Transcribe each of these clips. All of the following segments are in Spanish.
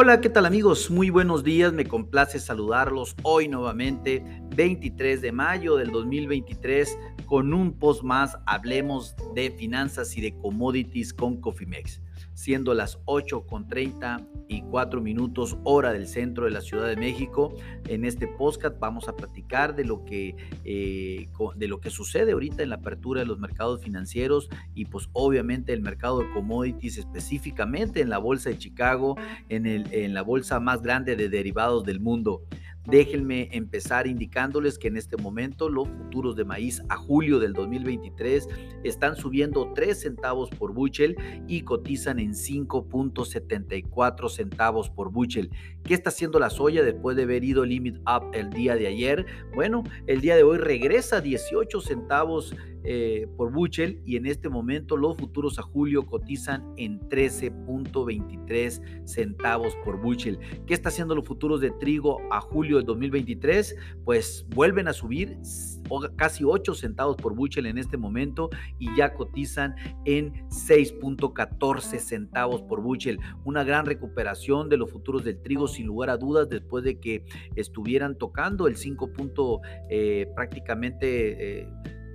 Hola, ¿qué tal amigos? Muy buenos días, me complace saludarlos hoy nuevamente, 23 de mayo del 2023, con un post más, hablemos de finanzas y de commodities con Cofimex siendo las 8 con 34 minutos hora del centro de la Ciudad de México. En este podcast vamos a platicar de lo que, eh, de lo que sucede ahorita en la apertura de los mercados financieros y pues obviamente el mercado de commodities específicamente en la bolsa de Chicago, en, el, en la bolsa más grande de derivados del mundo. Déjenme empezar indicándoles que en este momento los futuros de maíz a julio del 2023 están subiendo 3 centavos por buchel y cotizan en 5.74 centavos por buchel. ¿Qué está haciendo la soya después de haber ido limit up el día de ayer? Bueno, el día de hoy regresa 18 centavos eh, por Buchel y en este momento los futuros a julio cotizan en 13.23 centavos por Buchel. ¿Qué está haciendo los futuros de trigo a julio del 2023? Pues vuelven a subir casi 8 centavos por Buchel en este momento y ya cotizan en 6.14 centavos por Buchel. Una gran recuperación de los futuros del trigo sin lugar a dudas después de que estuvieran tocando el 5. Eh, prácticamente eh,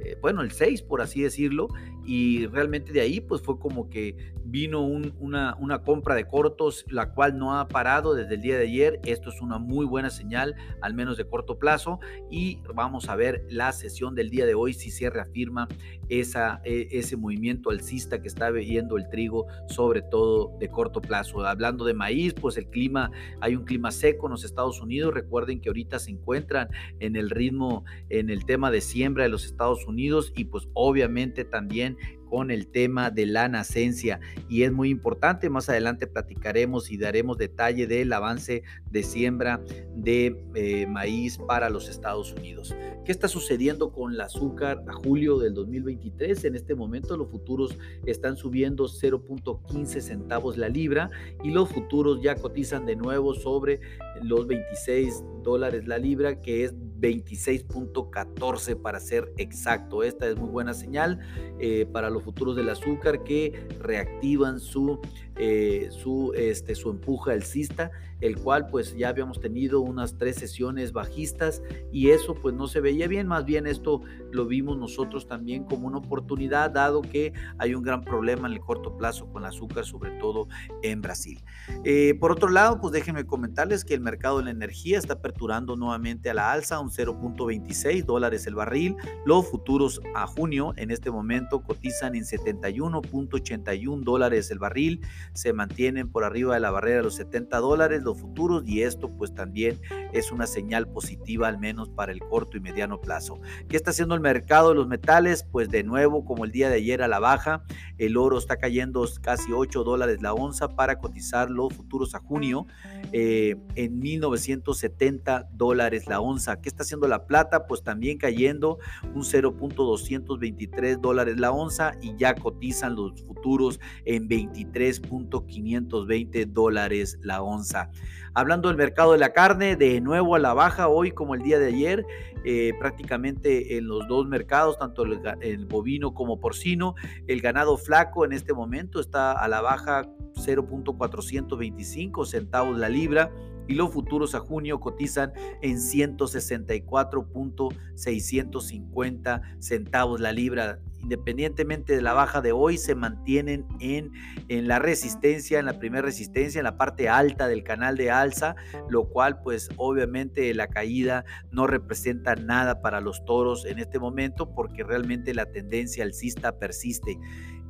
eh, bueno, el 6 por así decirlo, y realmente de ahí pues fue como que vino una, una, compra de cortos, la cual no ha parado desde el día de ayer. Esto es una muy buena señal, al menos de corto plazo, y vamos a ver la sesión del día de hoy si se reafirma esa, e, ese movimiento alcista que está viendo el trigo, sobre todo de corto plazo. Hablando de maíz, pues el clima, hay un clima seco en los Estados Unidos. Recuerden que ahorita se encuentran en el ritmo, en el tema de siembra de los Estados Unidos y pues obviamente también and con el tema de la nacencia y es muy importante. Más adelante platicaremos y daremos detalle del avance de siembra de eh, maíz para los Estados Unidos. ¿Qué está sucediendo con el azúcar a julio del 2023? En este momento los futuros están subiendo 0.15 centavos la libra y los futuros ya cotizan de nuevo sobre los 26 dólares la libra, que es 26.14 para ser exacto. Esta es muy buena señal eh, para los futuros del azúcar que reactivan su, eh, su, este, su empuje alcista, el cual pues ya habíamos tenido unas tres sesiones bajistas y eso pues no se veía bien, más bien esto lo vimos nosotros también como una oportunidad, dado que hay un gran problema en el corto plazo con el azúcar, sobre todo en Brasil. Eh, por otro lado, pues déjenme comentarles que el mercado de la energía está aperturando nuevamente a la alza, un 0.26 dólares el barril. Los futuros a junio en este momento cotizan en 71.81 dólares el barril. Se mantienen por arriba de la barrera de los 70 dólares los futuros y esto pues también es una señal positiva al menos para el corto y mediano plazo. ¿Qué está haciendo el mercado de los metales? Pues de nuevo como el día de ayer a la baja, el oro está cayendo casi 8 dólares la onza para cotizar los futuros a junio eh, en 1970 dólares la onza. ¿Qué está haciendo la plata? Pues también cayendo un 0.223 dólares la onza y ya cotizan los futuros en 23.520 dólares la onza. Hablando del mercado de la carne, de nuevo a la baja hoy como el día de ayer, eh, prácticamente en los dos mercados, tanto el, el bovino como porcino. El ganado flaco en este momento está a la baja 0.425 centavos la libra y los futuros a junio cotizan en 164.650 centavos la libra independientemente de la baja de hoy, se mantienen en, en la resistencia, en la primera resistencia, en la parte alta del canal de alza, lo cual pues obviamente la caída no representa nada para los toros en este momento porque realmente la tendencia alcista persiste.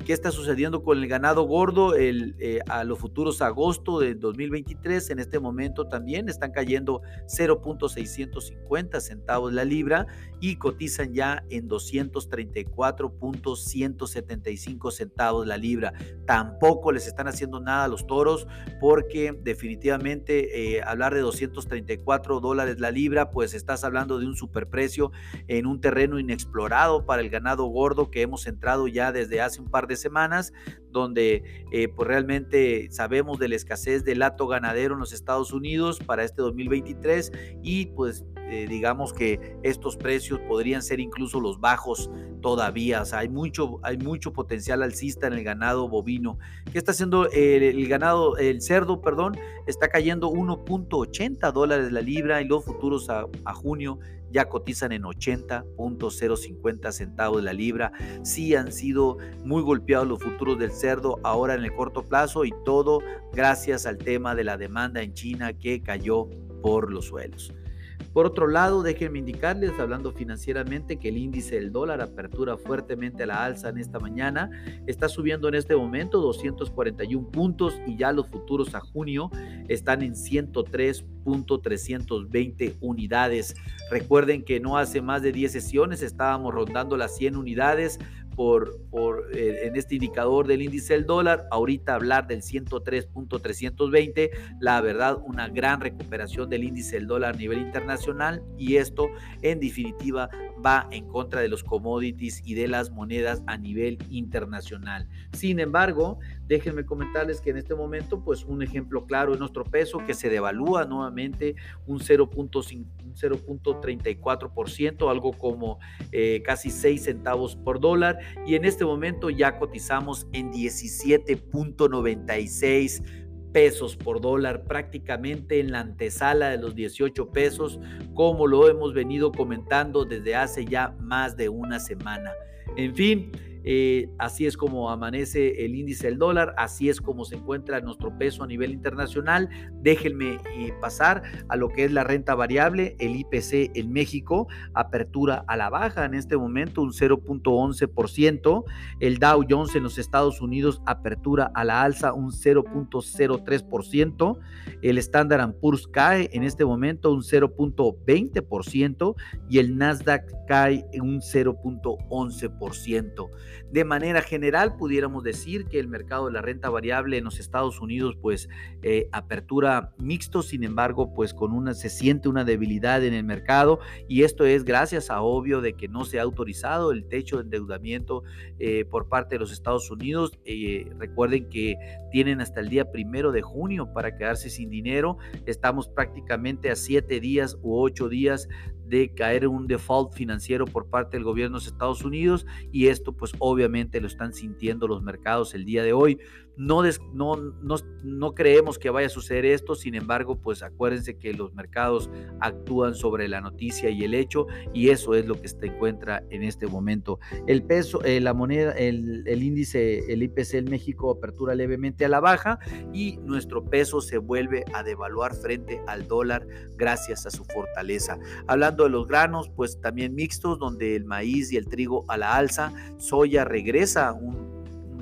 ¿Qué está sucediendo con el ganado gordo? El, eh, a los futuros agosto de 2023, en este momento también están cayendo 0.650 centavos la libra y cotizan ya en 234.175 centavos la libra. Tampoco les están haciendo nada a los toros porque definitivamente eh, hablar de 234 dólares la libra, pues estás hablando de un superprecio en un terreno inexplorado para el ganado gordo que hemos entrado ya desde hace un par de semanas, donde eh, pues realmente sabemos de la escasez del lato ganadero en los Estados Unidos para este 2023 y pues eh, digamos que estos precios podrían ser incluso los bajos todavía. O sea, hay mucho, hay mucho potencial alcista en el ganado bovino. ¿Qué está haciendo el, ganado, el cerdo, perdón? Está cayendo 1.80 dólares la libra y los futuros a, junio ya cotizan en 80.050 centavos de la libra. Sí han sido muy golpeados los futuros del cerdo ahora en el corto plazo y todo gracias al tema de la demanda en China que cayó por los suelos. Por otro lado, déjenme indicarles, hablando financieramente, que el índice del dólar apertura fuertemente a la alza en esta mañana. Está subiendo en este momento 241 puntos y ya los futuros a junio están en 103.320 unidades. Recuerden que no hace más de 10 sesiones estábamos rondando las 100 unidades por, eh, en este indicador del índice del dólar. Ahorita hablar del 103.320, la verdad, una gran recuperación del índice del dólar a nivel internacional y esto en definitiva va en contra de los commodities y de las monedas a nivel internacional. Sin embargo, déjenme comentarles que en este momento, pues un ejemplo claro es nuestro peso que se devalúa nuevamente un 0.34%, algo como eh, casi 6 centavos por dólar y en este momento ya cotizamos en 17.96 pesos por dólar, prácticamente en la antesala de los 18 pesos, como lo hemos venido comentando desde hace ya más de una semana. En fin, eh, así es como amanece el índice del dólar, así es como se encuentra nuestro peso a nivel internacional. Déjenme eh, pasar a lo que es la renta variable, el IPC en México, apertura a la baja en este momento, un 0.11%. El Dow Jones en los Estados Unidos, apertura a la alza, un 0.03%. El Standard Poor's cae en este momento un 0.20% y el Nasdaq cae un 0.11%. De manera general, pudiéramos decir que el mercado de la renta variable en los Estados Unidos, pues eh, apertura mixto, sin embargo, pues con una, se siente una debilidad en el mercado y esto es gracias a obvio de que no se ha autorizado el techo de endeudamiento eh, por parte de los Estados Unidos. Eh, recuerden que tienen hasta el día primero de junio para quedarse sin dinero. Estamos prácticamente a siete días u ocho días de caer un default financiero por parte del gobierno de Estados Unidos y esto pues obviamente lo están sintiendo los mercados el día de hoy. No, no, no, creemos que vaya a suceder esto, sin embargo, pues acuérdense que los mercados actúan sobre la noticia y el hecho, y eso es lo que se encuentra en este momento. El peso, eh, la moneda, el, el, índice, el IPC en México apertura levemente a la baja y nuestro peso se vuelve a devaluar frente al dólar gracias a su fortaleza. Hablando de los granos, pues también mixtos, donde el maíz y el trigo a la alza, soya regresa un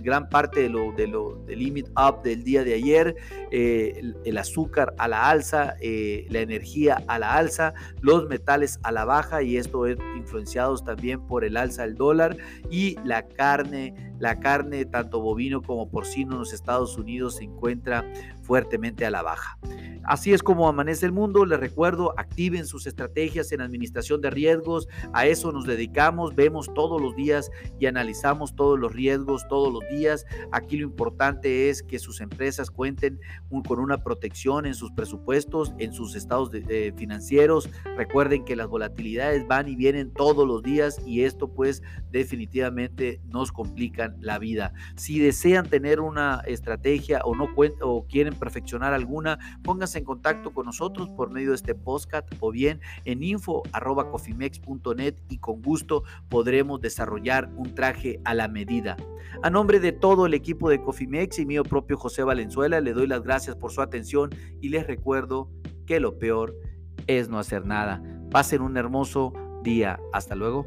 gran parte de lo, de lo del limit up del día de ayer, eh, el, azúcar a la alza, eh, la energía a la alza, los metales a la baja y esto es influenciados también por el alza del dólar y la carne, la carne tanto bovino como porcino en los Estados Unidos se encuentra fuertemente a la baja. Así es como amanece el mundo. Les recuerdo, activen sus estrategias en administración de riesgos. A eso nos dedicamos, vemos todos los días y analizamos todos los riesgos todos los días. Aquí lo importante es que sus empresas cuenten con una protección en sus presupuestos, en sus estados financieros. Recuerden que las volatilidades van y vienen todos los días y esto pues definitivamente nos complican la vida. Si desean tener una estrategia o no o quieren perfeccionar alguna, pónganse en contacto con nosotros por medio de este podcast o bien en info.cofimex.net y con gusto podremos desarrollar un traje a la medida. A nombre de todo el equipo de Cofimex y mío propio José Valenzuela, le doy las gracias por su atención y les recuerdo que lo peor es no hacer nada. Pasen un hermoso día. Hasta luego.